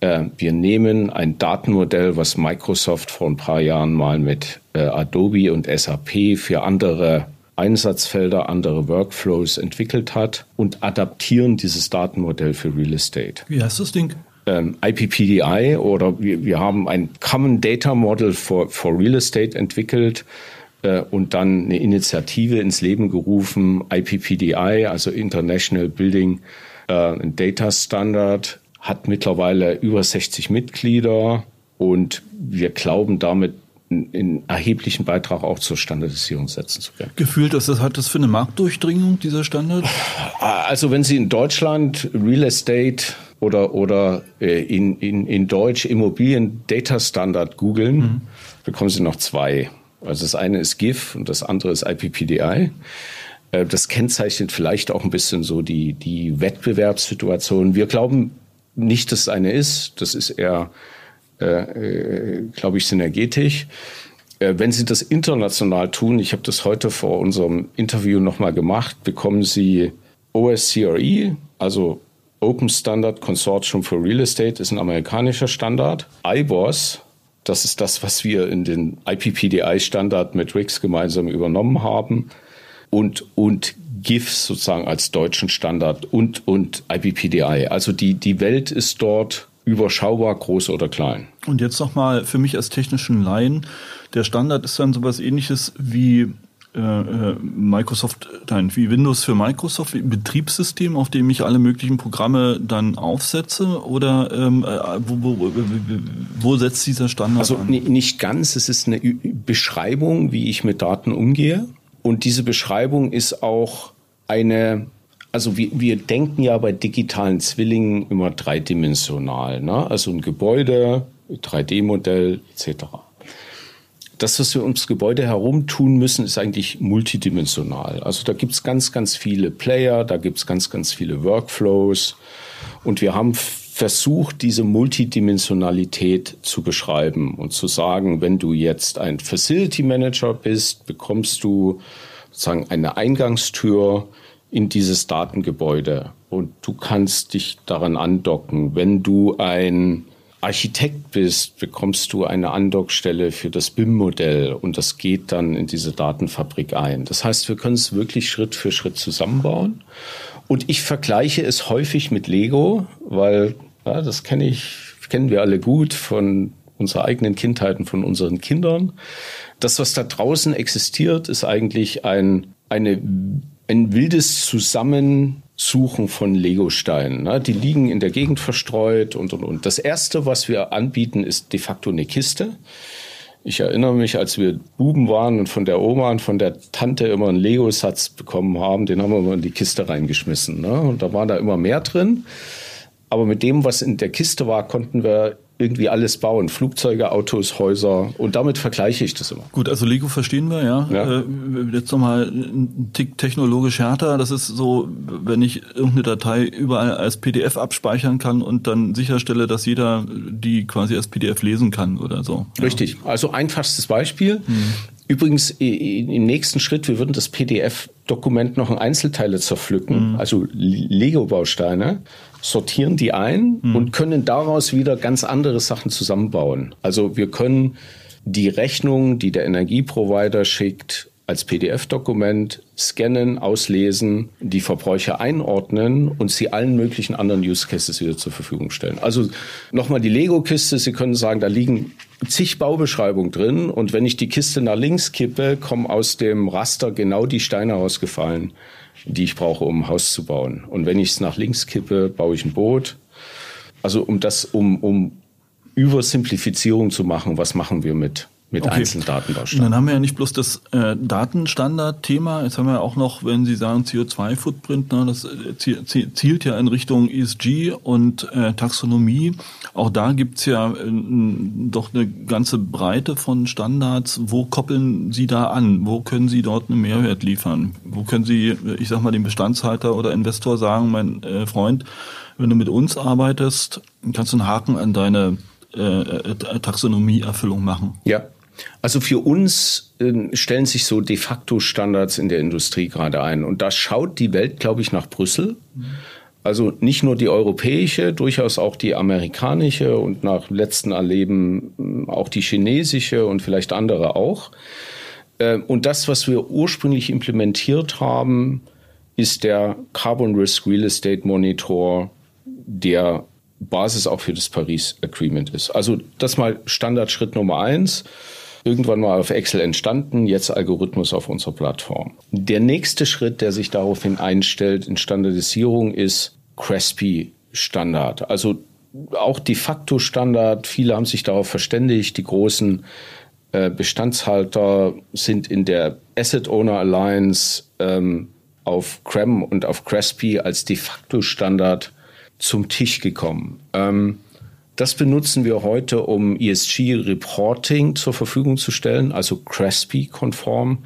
[SPEAKER 2] äh, wir nehmen ein Datenmodell, was Microsoft vor ein paar Jahren mal mit äh, Adobe und SAP für andere Einsatzfelder, andere Workflows entwickelt hat und adaptieren dieses Datenmodell für Real Estate.
[SPEAKER 1] Wie heißt das Ding?
[SPEAKER 2] Ähm, IPPDI oder wir, wir haben ein Common Data Model for, for Real Estate entwickelt äh, und dann eine Initiative ins Leben gerufen, IPPDI, also International Building äh, Data Standard, hat mittlerweile über 60 Mitglieder und wir glauben damit einen erheblichen Beitrag auch zur Standardisierung setzen zu können.
[SPEAKER 1] Gefühlt, was hat das für eine Marktdurchdringung, dieser Standard?
[SPEAKER 2] Also wenn Sie in Deutschland Real Estate oder, oder äh, in, in, in Deutsch Immobilien Data Standard googeln, mhm. bekommen Sie noch zwei. Also das eine ist GIF und das andere ist IPPDI. Äh, das kennzeichnet vielleicht auch ein bisschen so die, die Wettbewerbssituation. Wir glauben nicht, dass es eine ist. Das ist eher äh, äh, glaube ich, synergetisch. Äh, wenn Sie das international tun, ich habe das heute vor unserem Interview nochmal gemacht, bekommen Sie OSCRE, also Open Standard Consortium for Real Estate, ist ein amerikanischer Standard. IBOS, das ist das, was wir in den IPPDI-Standard mit RICS gemeinsam übernommen haben. Und, und GIF sozusagen als deutschen Standard und, und IPPDI. Also die, die Welt ist dort überschaubar, groß oder klein.
[SPEAKER 1] Und jetzt nochmal für mich als technischen Laien, der Standard ist dann sowas ähnliches wie äh, äh, Microsoft, nein, wie Windows für Microsoft, Betriebssystem, auf dem ich alle möglichen Programme dann aufsetze? Oder ähm, äh, wo, wo, wo setzt dieser Standard
[SPEAKER 2] also, an? Also nicht ganz, es ist eine Beschreibung, wie ich mit Daten umgehe. Und diese Beschreibung ist auch eine also wir, wir denken ja bei digitalen Zwillingen immer dreidimensional. Ne? Also ein Gebäude, 3D-Modell etc. Das, was wir ums Gebäude herum tun müssen, ist eigentlich multidimensional. Also da gibt's ganz, ganz viele Player, da gibt's ganz, ganz viele Workflows. Und wir haben versucht, diese Multidimensionalität zu beschreiben und zu sagen, wenn du jetzt ein Facility Manager bist, bekommst du sozusagen eine Eingangstür, in dieses Datengebäude und du kannst dich daran andocken. Wenn du ein Architekt bist, bekommst du eine Andockstelle für das BIM-Modell und das geht dann in diese Datenfabrik ein. Das heißt, wir können es wirklich Schritt für Schritt zusammenbauen. Und ich vergleiche es häufig mit Lego, weil ja, das kenne ich, kennen wir alle gut von unserer eigenen Kindheit und von unseren Kindern. Das, was da draußen existiert, ist eigentlich ein, eine ein wildes Zusammensuchen von Legosteinen. Ne? Die liegen in der Gegend verstreut und, und, und. Das erste, was wir anbieten, ist de facto eine Kiste. Ich erinnere mich, als wir Buben waren und von der Oma und von der Tante immer einen Lego-Satz bekommen haben, den haben wir immer in die Kiste reingeschmissen. Ne? Und da war da immer mehr drin. Aber mit dem, was in der Kiste war, konnten wir irgendwie alles bauen. Flugzeuge, Autos, Häuser. Und damit vergleiche ich das immer.
[SPEAKER 1] Gut, also Lego verstehen wir, ja. ja. Äh, jetzt nochmal ein Tick technologisch härter. Das ist so, wenn ich irgendeine Datei überall als PDF abspeichern kann und dann sicherstelle, dass jeder die quasi als PDF lesen kann oder so.
[SPEAKER 2] Ja. Richtig. Also einfachstes Beispiel. Hm. Übrigens im nächsten Schritt, wir würden das PDF-Dokument noch in Einzelteile zerpflücken, mhm. also Lego-Bausteine sortieren die ein mhm. und können daraus wieder ganz andere Sachen zusammenbauen. Also wir können die Rechnung, die der Energieprovider schickt, als PDF-Dokument scannen, auslesen, die Verbräuche einordnen und sie allen möglichen anderen Use Cases wieder zur Verfügung stellen. Also nochmal die Lego-Kiste, Sie können sagen, da liegen zig Baubeschreibungen drin und wenn ich die Kiste nach links kippe, kommen aus dem Raster genau die Steine rausgefallen, die ich brauche, um ein Haus zu bauen. Und wenn ich es nach links kippe, baue ich ein Boot. Also um das, um, um Übersimplifizierung zu machen, was machen wir mit mit okay. einzelnen Datenbausteinen.
[SPEAKER 1] Dann haben wir ja nicht bloß das äh, Datenstandard-Thema, jetzt haben wir auch noch, wenn Sie sagen CO2-Footprint, ne, das äh, zielt ja in Richtung ESG und äh, Taxonomie. Auch da gibt's ja äh, doch eine ganze Breite von Standards. Wo koppeln Sie da an? Wo können Sie dort einen Mehrwert liefern? Wo können Sie, ich sag mal, dem Bestandshalter oder Investor sagen, mein äh, Freund, wenn du mit uns arbeitest, kannst du einen Haken an deine äh, äh Taxonomieerfüllung machen.
[SPEAKER 2] Ja, also für uns äh, stellen sich so de facto Standards in der Industrie gerade ein. Und da schaut die Welt, glaube ich, nach Brüssel. Also nicht nur die europäische, durchaus auch die amerikanische und nach letzten Erleben auch die chinesische und vielleicht andere auch. Äh, und das, was wir ursprünglich implementiert haben, ist der Carbon Risk Real Estate Monitor, der Basis auch für das Paris Agreement ist. Also das mal Standardschritt Nummer eins irgendwann mal auf Excel entstanden, jetzt Algorithmus auf unserer Plattform. Der nächste Schritt, der sich daraufhin einstellt in Standardisierung, ist Crespi Standard. Also auch de facto Standard. Viele haben sich darauf verständigt. Die großen äh, Bestandshalter sind in der Asset Owner Alliance ähm, auf CREM und auf Crespi als de facto Standard zum Tisch gekommen. Ähm, das benutzen wir heute, um ESG-Reporting zur Verfügung zu stellen, also CRESPI-konform.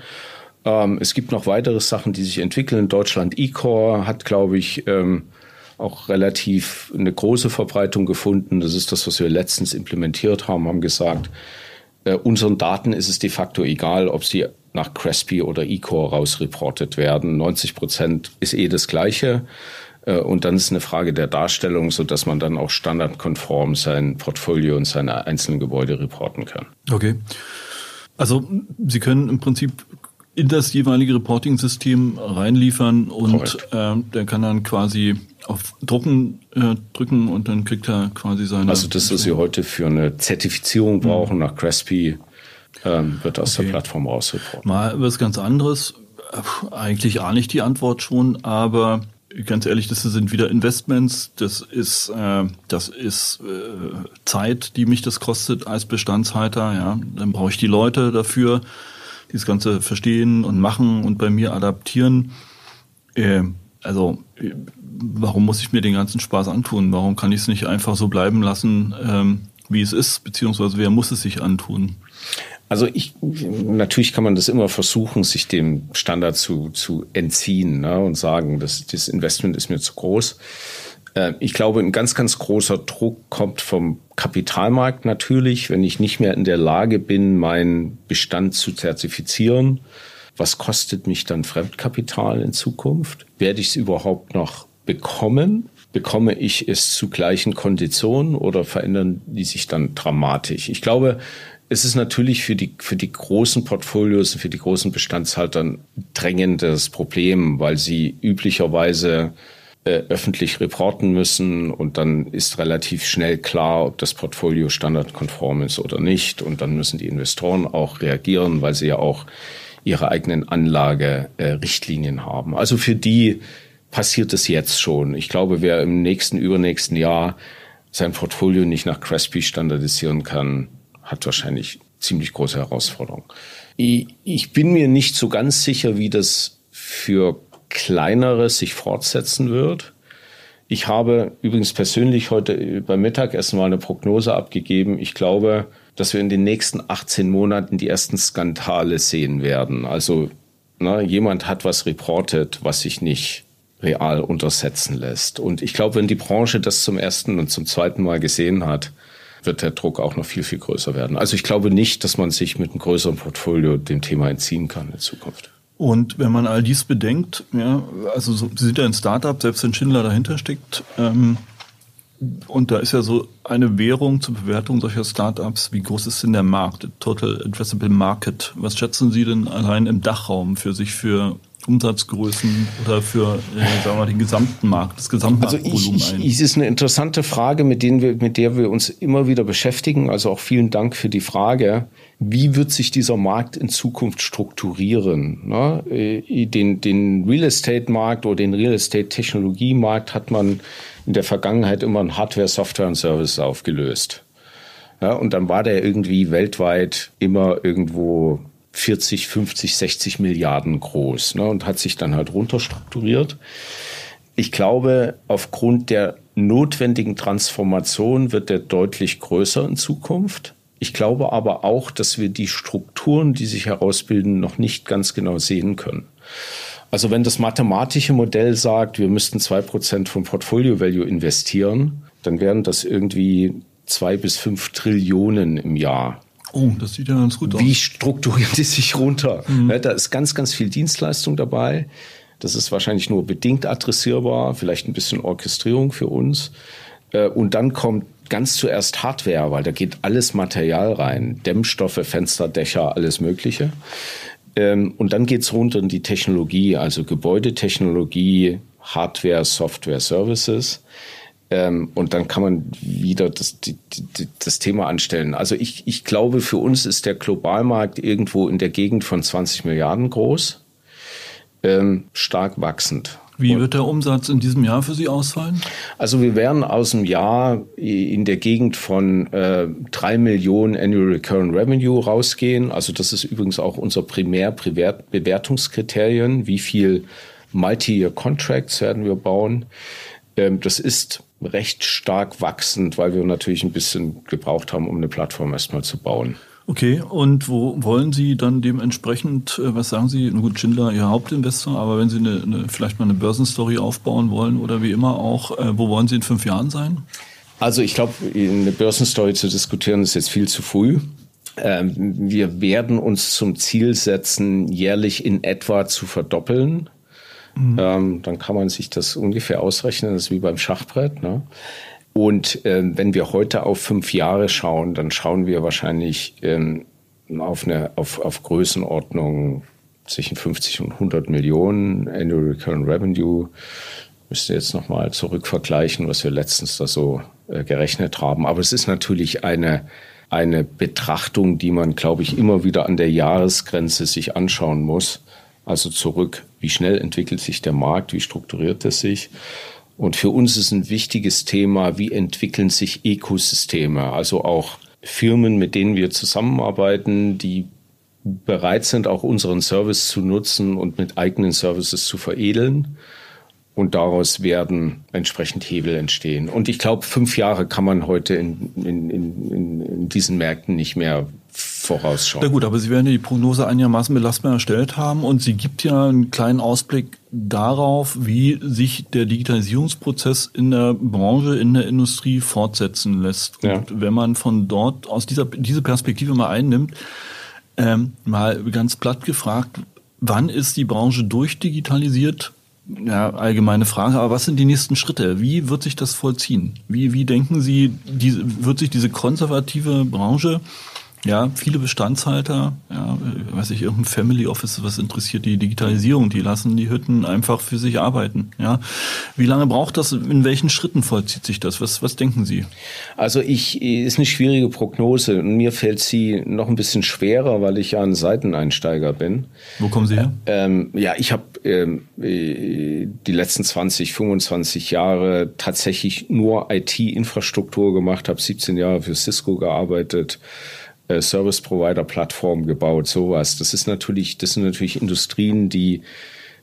[SPEAKER 2] Ähm, es gibt noch weitere Sachen, die sich entwickeln. Deutschland eCore hat, glaube ich, ähm, auch relativ eine große Verbreitung gefunden. Das ist das, was wir letztens implementiert haben, haben gesagt, äh, unseren Daten ist es de facto egal, ob sie nach Crespi oder eCore rausreportet werden. 90 Prozent ist eh das Gleiche. Äh, und dann ist eine Frage der Darstellung, so dass man dann auch standardkonform sein Portfolio und seine einzelnen Gebäude reporten kann.
[SPEAKER 1] Okay. Also Sie können im Prinzip in das jeweilige Reporting-System reinliefern und äh, der kann dann quasi auf Drucken äh, drücken und dann kriegt er quasi seine.
[SPEAKER 2] Also das, was Sie heute für eine Zertifizierung mhm. brauchen mhm. nach Crespi, ähm, wird aus okay. der Plattform rausreporten.
[SPEAKER 1] Mal was ganz anderes. Eigentlich ahne ich die Antwort schon, aber ganz ehrlich, das sind wieder Investments, das ist, äh, das ist äh, Zeit, die mich das kostet als Bestandshalter. Ja, dann brauche ich die Leute dafür, die das Ganze verstehen und machen und bei mir adaptieren. Äh, also warum muss ich mir den ganzen Spaß antun? Warum kann ich es nicht einfach so bleiben lassen, ähm, wie es ist, beziehungsweise wer muss es sich antun?
[SPEAKER 2] Also ich, natürlich kann man das immer versuchen, sich dem Standard zu, zu entziehen ne, und sagen, das, das Investment ist mir zu groß. Äh, ich glaube, ein ganz, ganz großer Druck kommt vom Kapitalmarkt natürlich, wenn ich nicht mehr in der Lage bin, meinen Bestand zu zertifizieren. Was kostet mich dann Fremdkapital in Zukunft? Werde ich es überhaupt noch bekommen? Bekomme ich es zu gleichen Konditionen oder verändern die sich dann dramatisch? Ich glaube, es ist natürlich für die, für die großen Portfolios, für die großen Bestandshalter ein drängendes Problem, weil sie üblicherweise äh, öffentlich reporten müssen und dann ist relativ schnell klar, ob das Portfolio standardkonform ist oder nicht. Und dann müssen die Investoren auch reagieren, weil sie ja auch ihre eigenen Anlagerichtlinien äh, haben. Also für die passiert es jetzt schon. Ich glaube, wer im nächsten, übernächsten Jahr sein Portfolio nicht nach Crespi standardisieren kann, hat wahrscheinlich ziemlich große Herausforderungen. Ich bin mir nicht so ganz sicher, wie das für kleinere sich fortsetzen wird. Ich habe übrigens persönlich heute beim Mittagessen mal eine Prognose abgegeben. Ich glaube, dass wir in den nächsten 18 Monaten die ersten Skandale sehen werden. Also na, jemand hat was reportet, was sich nicht real untersetzen lässt. Und ich glaube, wenn die Branche das zum ersten und zum zweiten Mal gesehen hat, wird der Druck auch noch viel, viel größer werden. Also ich glaube nicht, dass man sich mit einem größeren Portfolio dem Thema entziehen kann in Zukunft.
[SPEAKER 1] Und wenn man all dies bedenkt, ja, also so, Sie sind ja ein Startup, selbst wenn Schindler dahinter steckt, ähm, Und da ist ja so eine Währung zur Bewertung solcher Startups. Wie groß ist denn der Markt, Total Addressable Market? Was schätzen Sie denn allein im Dachraum für sich für Umsatzgrößen oder für äh, sagen wir, den gesamten Markt, das Gesamtmarktvolumen
[SPEAKER 2] also ich, ich, Es ist eine interessante Frage, mit, denen wir, mit der wir uns immer wieder beschäftigen. Also auch vielen Dank für die Frage. Wie wird sich dieser Markt in Zukunft strukturieren? Ne? Äh, den, den Real Estate Markt oder den Real Estate Technologie Markt hat man in der Vergangenheit immer in Hardware, Software und Service aufgelöst. Ja, und dann war der irgendwie weltweit immer irgendwo 40, 50, 60 Milliarden groß ne, und hat sich dann halt runterstrukturiert. Ich glaube, aufgrund der notwendigen Transformation wird der deutlich größer in Zukunft. Ich glaube aber auch, dass wir die Strukturen, die sich herausbilden, noch nicht ganz genau sehen können. Also wenn das mathematische Modell sagt, wir müssten zwei Prozent vom Portfolio Value investieren, dann wären das irgendwie zwei bis fünf Trillionen im Jahr.
[SPEAKER 1] Oh, das sieht ja ganz gut
[SPEAKER 2] aus. Wie strukturiert die sich runter? Mhm. Ja, da ist ganz, ganz viel Dienstleistung dabei. Das ist wahrscheinlich nur bedingt adressierbar, vielleicht ein bisschen Orchestrierung für uns. Äh, und dann kommt ganz zuerst Hardware, weil da geht alles Material rein. Dämmstoffe, Fenster, Dächer, alles Mögliche. Ähm, und dann geht's runter in die Technologie, also Gebäudetechnologie, Hardware, Software, Services. Ähm, und dann kann man wieder das, die, die, das Thema anstellen. Also ich, ich glaube, für uns ist der Globalmarkt irgendwo in der Gegend von 20 Milliarden groß, ähm, stark wachsend.
[SPEAKER 1] Wie wird der Umsatz in diesem Jahr für Sie ausfallen?
[SPEAKER 2] Also wir werden aus dem Jahr in der Gegend von äh, 3 Millionen Annual Recurrent Revenue rausgehen. Also das ist übrigens auch unser Primärbewertungskriterien. Wie viel Multi-Year Contracts werden wir bauen? Ähm, das ist recht stark wachsend, weil wir natürlich ein bisschen gebraucht haben, um eine Plattform erstmal zu bauen.
[SPEAKER 1] Okay, und wo wollen Sie dann dementsprechend, äh, was sagen Sie, gut, Schindler Ihr Hauptinvestor, aber wenn Sie eine, eine, vielleicht mal eine Börsenstory aufbauen wollen oder wie immer auch, äh, wo wollen Sie in fünf Jahren sein?
[SPEAKER 2] Also ich glaube, eine Börsenstory zu diskutieren ist jetzt viel zu früh. Ähm, wir werden uns zum Ziel setzen, jährlich in etwa zu verdoppeln. Mhm. Ähm, dann kann man sich das ungefähr ausrechnen, das ist wie beim Schachbrett. Ne? Und äh, wenn wir heute auf fünf Jahre schauen, dann schauen wir wahrscheinlich ähm, auf, eine, auf, auf Größenordnung zwischen 50 und 100 Millionen Annual Recurrent Revenue. Müsste jetzt nochmal zurückvergleichen, was wir letztens da so äh, gerechnet haben. Aber es ist natürlich eine, eine Betrachtung, die man, glaube ich, immer wieder an der Jahresgrenze sich anschauen muss. Also zurück, wie schnell entwickelt sich der Markt, wie strukturiert es sich? Und für uns ist ein wichtiges Thema, wie entwickeln sich Ökosysteme, also auch Firmen, mit denen wir zusammenarbeiten, die bereit sind, auch unseren Service zu nutzen und mit eigenen Services zu veredeln. Und daraus werden entsprechend Hebel entstehen. Und ich glaube, fünf Jahre kann man heute in, in, in, in diesen Märkten nicht mehr vorausschauen.
[SPEAKER 1] Na gut, aber Sie werden ja die Prognose einigermaßen belastbar erstellt haben und sie gibt ja einen kleinen Ausblick darauf, wie sich der Digitalisierungsprozess in der Branche, in der Industrie fortsetzen lässt. Ja. Und wenn man von dort aus dieser diese Perspektive mal einnimmt, ähm, mal ganz platt gefragt, wann ist die Branche durchdigitalisiert? Ja, allgemeine Frage, aber was sind die nächsten Schritte? Wie wird sich das vollziehen? Wie, wie denken Sie, diese, wird sich diese konservative Branche ja, viele Bestandshalter, ja, weiß ich, irgendein Family Office, was interessiert die Digitalisierung, die lassen die Hütten einfach für sich arbeiten, ja. Wie lange braucht das, in welchen Schritten vollzieht sich das? Was, was denken Sie?
[SPEAKER 2] Also ich, ist eine schwierige Prognose und mir fällt sie noch ein bisschen schwerer, weil ich ja ein Seiteneinsteiger bin.
[SPEAKER 1] Wo kommen Sie her?
[SPEAKER 2] Ähm, ja, ich habe ähm, äh, die letzten 20, 25 Jahre tatsächlich nur IT-Infrastruktur gemacht, habe 17 Jahre für Cisco gearbeitet, Service Provider Plattform gebaut, sowas. Das ist natürlich, das sind natürlich Industrien, die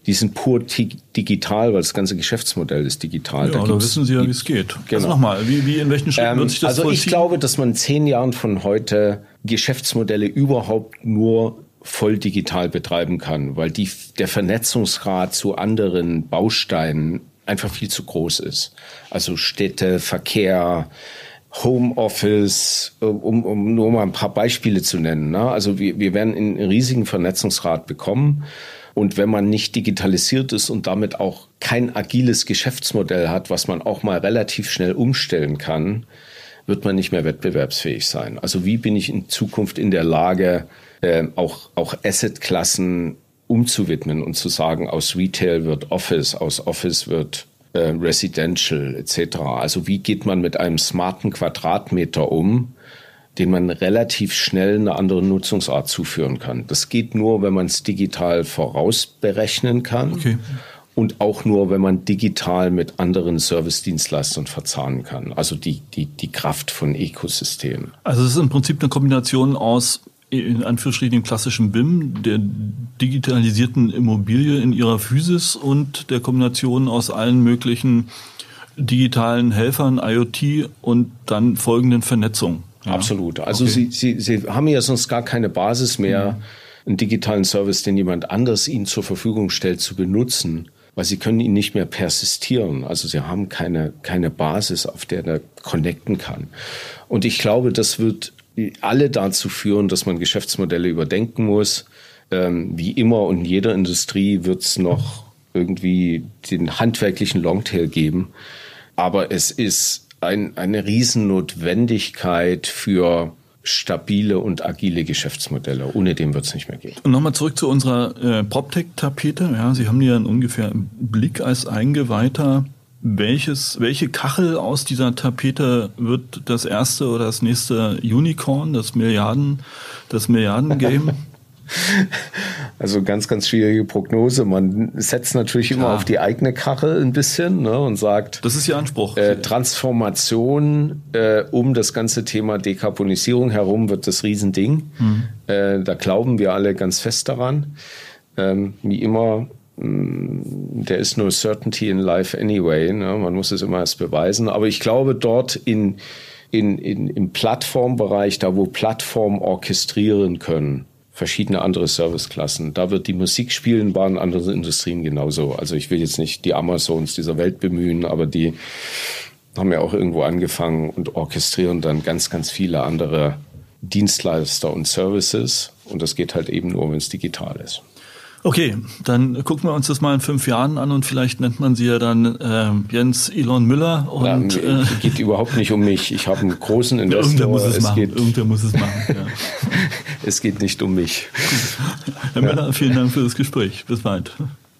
[SPEAKER 2] die sind pur digital, weil das ganze Geschäftsmodell ist digital.
[SPEAKER 1] Ja, da, da wissen Sie ja, wie es geht.
[SPEAKER 2] Genau. Also
[SPEAKER 1] nochmal, wie, wie in welchen Schritten ähm, wird sich das
[SPEAKER 2] Also vollziehen? ich glaube, dass man in zehn Jahren von heute Geschäftsmodelle überhaupt nur voll digital betreiben kann, weil die, der Vernetzungsgrad zu anderen Bausteinen einfach viel zu groß ist. Also Städte, Verkehr, Homeoffice, um, um nur mal ein paar Beispiele zu nennen. Ne? Also wir, wir werden einen riesigen Vernetzungsgrad bekommen. Und wenn man nicht digitalisiert ist und damit auch kein agiles Geschäftsmodell hat, was man auch mal relativ schnell umstellen kann, wird man nicht mehr wettbewerbsfähig sein. Also wie bin ich in Zukunft in der Lage, äh, auch, auch Assetklassen umzuwidmen und zu sagen, aus Retail wird Office, aus Office wird äh, Residential etc. Also wie geht man mit einem smarten Quadratmeter um, den man relativ schnell eine andere Nutzungsart zuführen kann. Das geht nur, wenn man es digital vorausberechnen kann. Okay und auch nur, wenn man digital mit anderen Service-Dienstleistern verzahnen kann. Also die, die, die Kraft von Ökosystemen.
[SPEAKER 1] Also es ist im Prinzip eine Kombination aus in Anführungsstrichen dem klassischen BIM, der digitalisierten Immobilie in ihrer Physis und der Kombination aus allen möglichen digitalen Helfern, IoT und dann folgenden Vernetzung.
[SPEAKER 2] Ja. Absolut. Also okay. Sie, Sie, Sie haben ja sonst gar keine Basis mehr, mhm. einen digitalen Service, den jemand anders Ihnen zur Verfügung stellt, zu benutzen weil sie können ihn nicht mehr persistieren. Also sie haben keine, keine Basis, auf der er connecten kann. Und ich glaube, das wird alle dazu führen, dass man Geschäftsmodelle überdenken muss. Ähm, wie immer und in jeder Industrie wird es noch irgendwie den handwerklichen Longtail geben. Aber es ist ein, eine Riesennotwendigkeit für stabile und agile Geschäftsmodelle. Ohne dem wird es nicht mehr gehen.
[SPEAKER 1] Und nochmal zurück zu unserer äh, PropTech-Tapete. Ja, Sie haben die ja ungefähr im Blick als Eingeweihter. Welches, welche Kachel aus dieser Tapete wird das erste oder das nächste Unicorn, das Milliarden, das Milliarden-Game?
[SPEAKER 2] Also ganz, ganz schwierige Prognose. Man setzt natürlich Klar. immer auf die eigene Kachel ein bisschen ne, und sagt.
[SPEAKER 1] Das ist Ihr Anspruch.
[SPEAKER 2] Äh, Transformation um das ganze Thema Dekarbonisierung herum wird das Riesending. Mhm. Äh, da glauben wir alle ganz fest daran. Ähm, wie immer there is no certainty in life anyway. Ne? Man muss es immer erst beweisen. Aber ich glaube, dort in, in, in, im Plattformbereich, da wo Plattformen orchestrieren können, verschiedene andere Serviceklassen. Da wird die Musik spielen, waren andere Industrien genauso. Also ich will jetzt nicht die Amazons dieser Welt bemühen, aber die haben ja auch irgendwo angefangen und orchestrieren dann ganz, ganz viele andere Dienstleister und Services. Und das geht halt eben nur, wenn es digital ist.
[SPEAKER 1] Okay, dann gucken wir uns das mal in fünf Jahren an und vielleicht nennt man sie ja dann äh, Jens Elon Müller. Und,
[SPEAKER 2] ja, äh, geht überhaupt nicht um mich. Ich habe einen großen Investor.
[SPEAKER 1] Irgendwer muss es, es machen. Geht,
[SPEAKER 2] Irgendwer muss es machen. Ja. es geht nicht um mich.
[SPEAKER 1] Herr ja. Müller, vielen Dank für das Gespräch. Bis bald.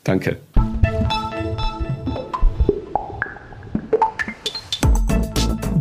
[SPEAKER 2] Danke.